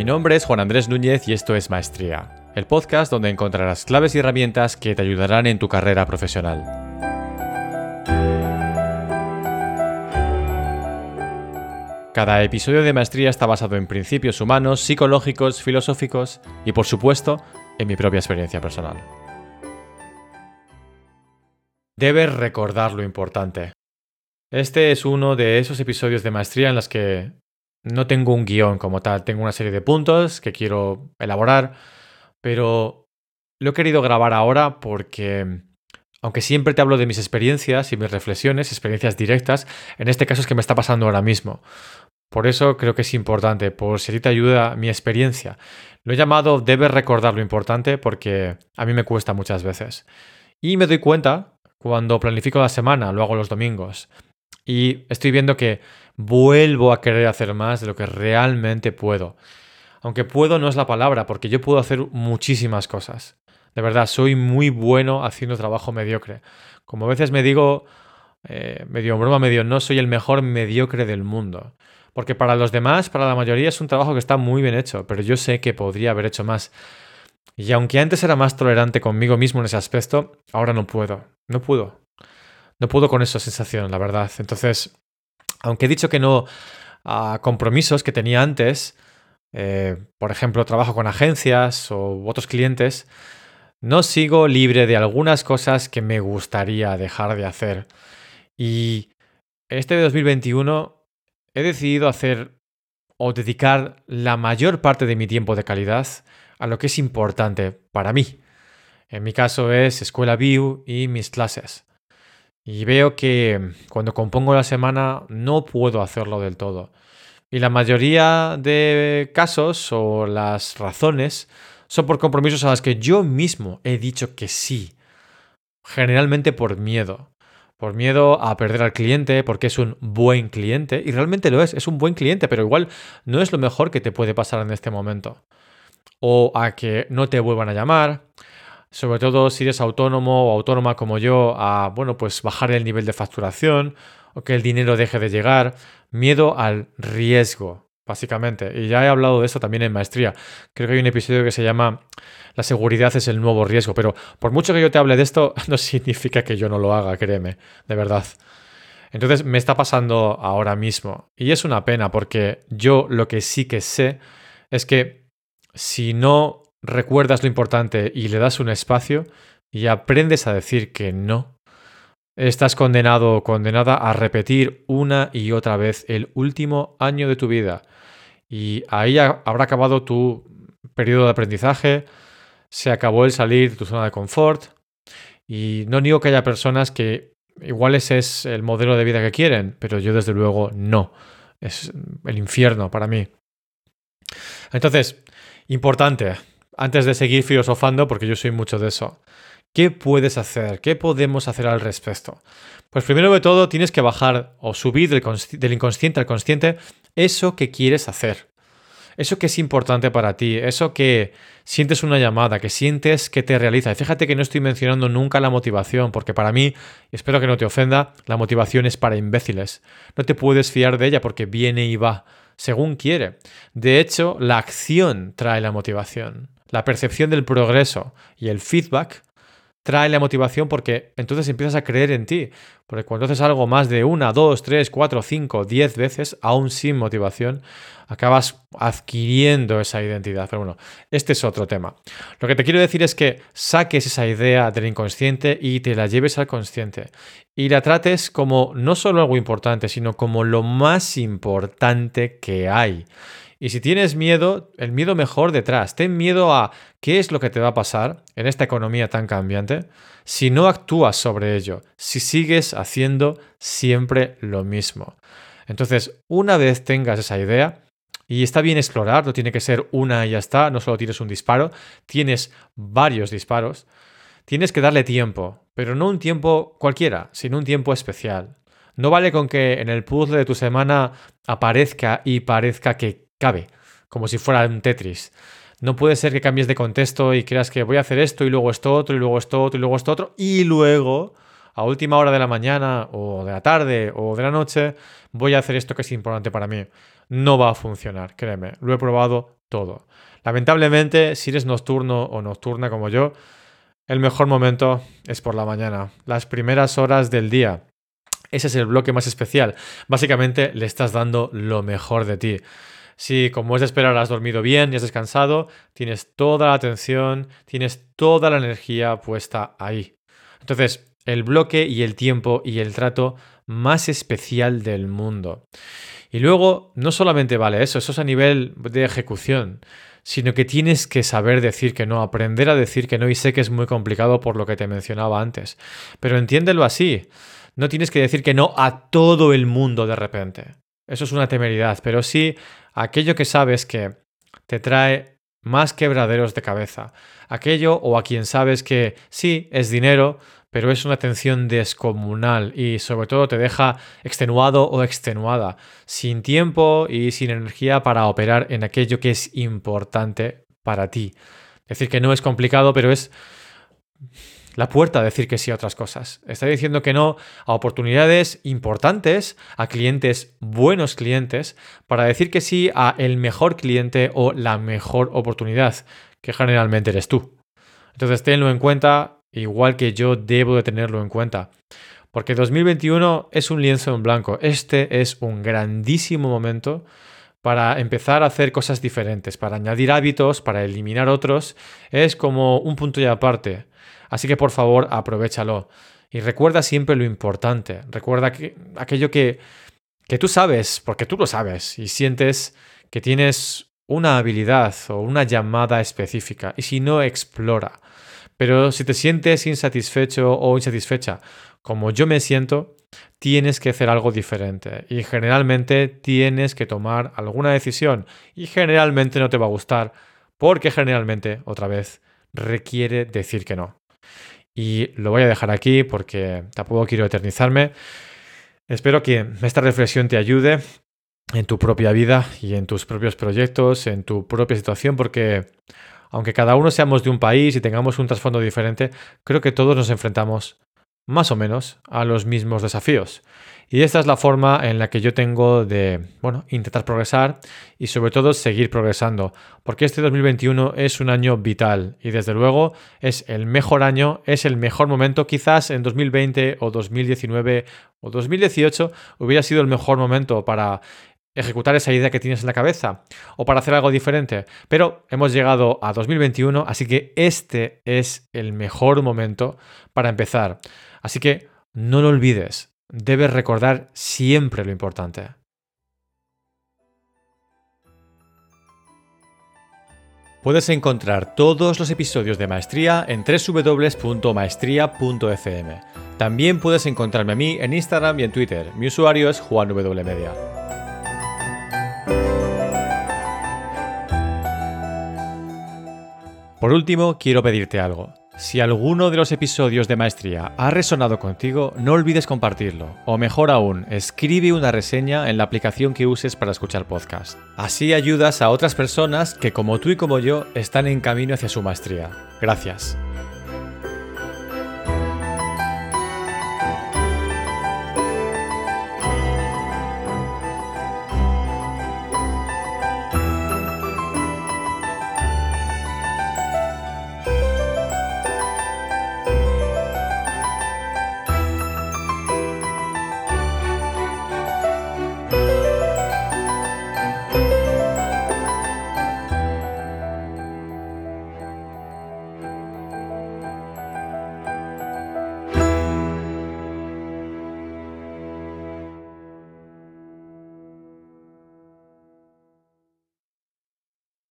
Mi nombre es Juan Andrés Núñez y esto es Maestría, el podcast donde encontrarás claves y herramientas que te ayudarán en tu carrera profesional. Cada episodio de Maestría está basado en principios humanos, psicológicos, filosóficos y por supuesto en mi propia experiencia personal. Debes recordar lo importante. Este es uno de esos episodios de maestría en los que no tengo un guion como tal, tengo una serie de puntos que quiero elaborar, pero lo he querido grabar ahora porque, aunque siempre te hablo de mis experiencias y mis reflexiones, experiencias directas, en este caso es que me está pasando ahora mismo. Por eso creo que es importante, por si te ayuda mi experiencia. Lo he llamado debes recordar lo importante porque a mí me cuesta muchas veces. Y me doy cuenta cuando planifico la semana, lo hago los domingos. Y estoy viendo que vuelvo a querer hacer más de lo que realmente puedo. Aunque puedo no es la palabra, porque yo puedo hacer muchísimas cosas. De verdad, soy muy bueno haciendo trabajo mediocre. Como a veces me digo, eh, medio broma, medio no, soy el mejor mediocre del mundo. Porque para los demás, para la mayoría, es un trabajo que está muy bien hecho, pero yo sé que podría haber hecho más. Y aunque antes era más tolerante conmigo mismo en ese aspecto, ahora no puedo. No puedo. No puedo con esa sensación, la verdad. Entonces, aunque he dicho que no a compromisos que tenía antes, eh, por ejemplo, trabajo con agencias o otros clientes, no sigo libre de algunas cosas que me gustaría dejar de hacer. Y este 2021 he decidido hacer o dedicar la mayor parte de mi tiempo de calidad a lo que es importante para mí. En mi caso es Escuela View y mis clases. Y veo que cuando compongo la semana no puedo hacerlo del todo. Y la mayoría de casos o las razones son por compromisos a los que yo mismo he dicho que sí. Generalmente por miedo. Por miedo a perder al cliente porque es un buen cliente. Y realmente lo es, es un buen cliente, pero igual no es lo mejor que te puede pasar en este momento. O a que no te vuelvan a llamar sobre todo si eres autónomo o autónoma como yo, a bueno, pues bajar el nivel de facturación o que el dinero deje de llegar, miedo al riesgo, básicamente. Y ya he hablado de esto también en maestría. Creo que hay un episodio que se llama La seguridad es el nuevo riesgo, pero por mucho que yo te hable de esto, no significa que yo no lo haga, créeme, de verdad. Entonces me está pasando ahora mismo. Y es una pena porque yo lo que sí que sé es que si no recuerdas lo importante y le das un espacio y aprendes a decir que no, estás condenado o condenada a repetir una y otra vez el último año de tu vida. Y ahí habrá acabado tu periodo de aprendizaje, se acabó el salir de tu zona de confort. Y no digo que haya personas que igual ese es el modelo de vida que quieren, pero yo desde luego no. Es el infierno para mí. Entonces, importante, antes de seguir filosofando, porque yo soy mucho de eso. ¿Qué puedes hacer? ¿Qué podemos hacer al respecto? Pues primero de todo tienes que bajar o subir del, inconsciente al consciente eso que quieres hacer. Eso que es importante para ti, eso que sientes una llamada, que sientes que te realiza. Y fíjate que no estoy mencionando nunca la motivación, porque para mí, espero que no te ofenda, la motivación es para imbéciles. No te puedes fiar de ella porque viene y va, según quiere. De hecho, la acción trae la motivación. La percepción del progreso y el feedback trae la motivación porque entonces empiezas a creer en ti. Porque cuando haces algo más de una, dos, tres, cuatro, cinco, diez veces, aún sin motivación, acabas adquiriendo esa identidad. Pero bueno, este es otro tema. Lo que te quiero decir es que saques esa idea del inconsciente y te la lleves al consciente. Y la trates como no solo algo importante, sino como lo más importante que hay. Y si tienes miedo, el miedo mejor detrás. Ten miedo a qué es lo que te va a pasar en esta economía tan cambiante si no actúas sobre ello, si sigues haciendo siempre lo mismo. Entonces, una vez tengas esa idea, y está bien explorar, no tiene que ser una y ya está, no solo tienes un disparo, tienes varios disparos, tienes que darle tiempo, pero no un tiempo cualquiera, sino un tiempo especial. No vale con que en el puzzle de tu semana aparezca y parezca que cabe, como si fuera un Tetris. No puede ser que cambies de contexto y creas que voy a hacer esto y luego esto otro y luego esto otro y luego esto otro y luego a última hora de la mañana o de la tarde o de la noche voy a hacer esto que es importante para mí. No va a funcionar, créeme. Lo he probado todo. Lamentablemente, si eres nocturno o nocturna como yo, el mejor momento es por la mañana, las primeras horas del día. Ese es el bloque más especial. Básicamente le estás dando lo mejor de ti. Si, como es de esperar, has dormido bien y has descansado, tienes toda la atención, tienes toda la energía puesta ahí. Entonces, el bloque y el tiempo y el trato más especial del mundo. Y luego, no solamente vale eso, eso es a nivel de ejecución, sino que tienes que saber decir que no, aprender a decir que no, y sé que es muy complicado por lo que te mencionaba antes, pero entiéndelo así. No tienes que decir que no a todo el mundo de repente. Eso es una temeridad, pero sí aquello que sabes que te trae más quebraderos de cabeza. Aquello o a quien sabes que sí, es dinero, pero es una atención descomunal y sobre todo te deja extenuado o extenuada, sin tiempo y sin energía para operar en aquello que es importante para ti. Decir que no es complicado, pero es la puerta a decir que sí a otras cosas. Está diciendo que no a oportunidades importantes, a clientes, buenos clientes, para decir que sí a el mejor cliente o la mejor oportunidad, que generalmente eres tú. Entonces tenlo en cuenta, igual que yo debo de tenerlo en cuenta. Porque 2021 es un lienzo en blanco. Este es un grandísimo momento para empezar a hacer cosas diferentes, para añadir hábitos, para eliminar otros. Es como un punto y aparte. Así que por favor, aprovechalo. Y recuerda siempre lo importante. Recuerda que, aquello que, que tú sabes, porque tú lo sabes, y sientes que tienes una habilidad o una llamada específica. Y si no, explora. Pero si te sientes insatisfecho o insatisfecha, como yo me siento, tienes que hacer algo diferente. Y generalmente tienes que tomar alguna decisión. Y generalmente no te va a gustar, porque generalmente, otra vez, requiere decir que no. Y lo voy a dejar aquí porque tampoco quiero eternizarme. Espero que esta reflexión te ayude en tu propia vida y en tus propios proyectos, en tu propia situación, porque aunque cada uno seamos de un país y tengamos un trasfondo diferente, creo que todos nos enfrentamos más o menos a los mismos desafíos. Y esta es la forma en la que yo tengo de, bueno, intentar progresar y sobre todo seguir progresando, porque este 2021 es un año vital y desde luego es el mejor año, es el mejor momento, quizás en 2020 o 2019 o 2018 hubiera sido el mejor momento para ejecutar esa idea que tienes en la cabeza o para hacer algo diferente. Pero hemos llegado a 2021, así que este es el mejor momento para empezar. Así que no lo olvides, debes recordar siempre lo importante. Puedes encontrar todos los episodios de Maestría en www.maestría.fm. También puedes encontrarme a mí en Instagram y en Twitter. Mi usuario es JuanWMedia. Por último, quiero pedirte algo. Si alguno de los episodios de Maestría ha resonado contigo, no olvides compartirlo. O mejor aún, escribe una reseña en la aplicación que uses para escuchar podcast. Así ayudas a otras personas que como tú y como yo están en camino hacia su maestría. Gracias.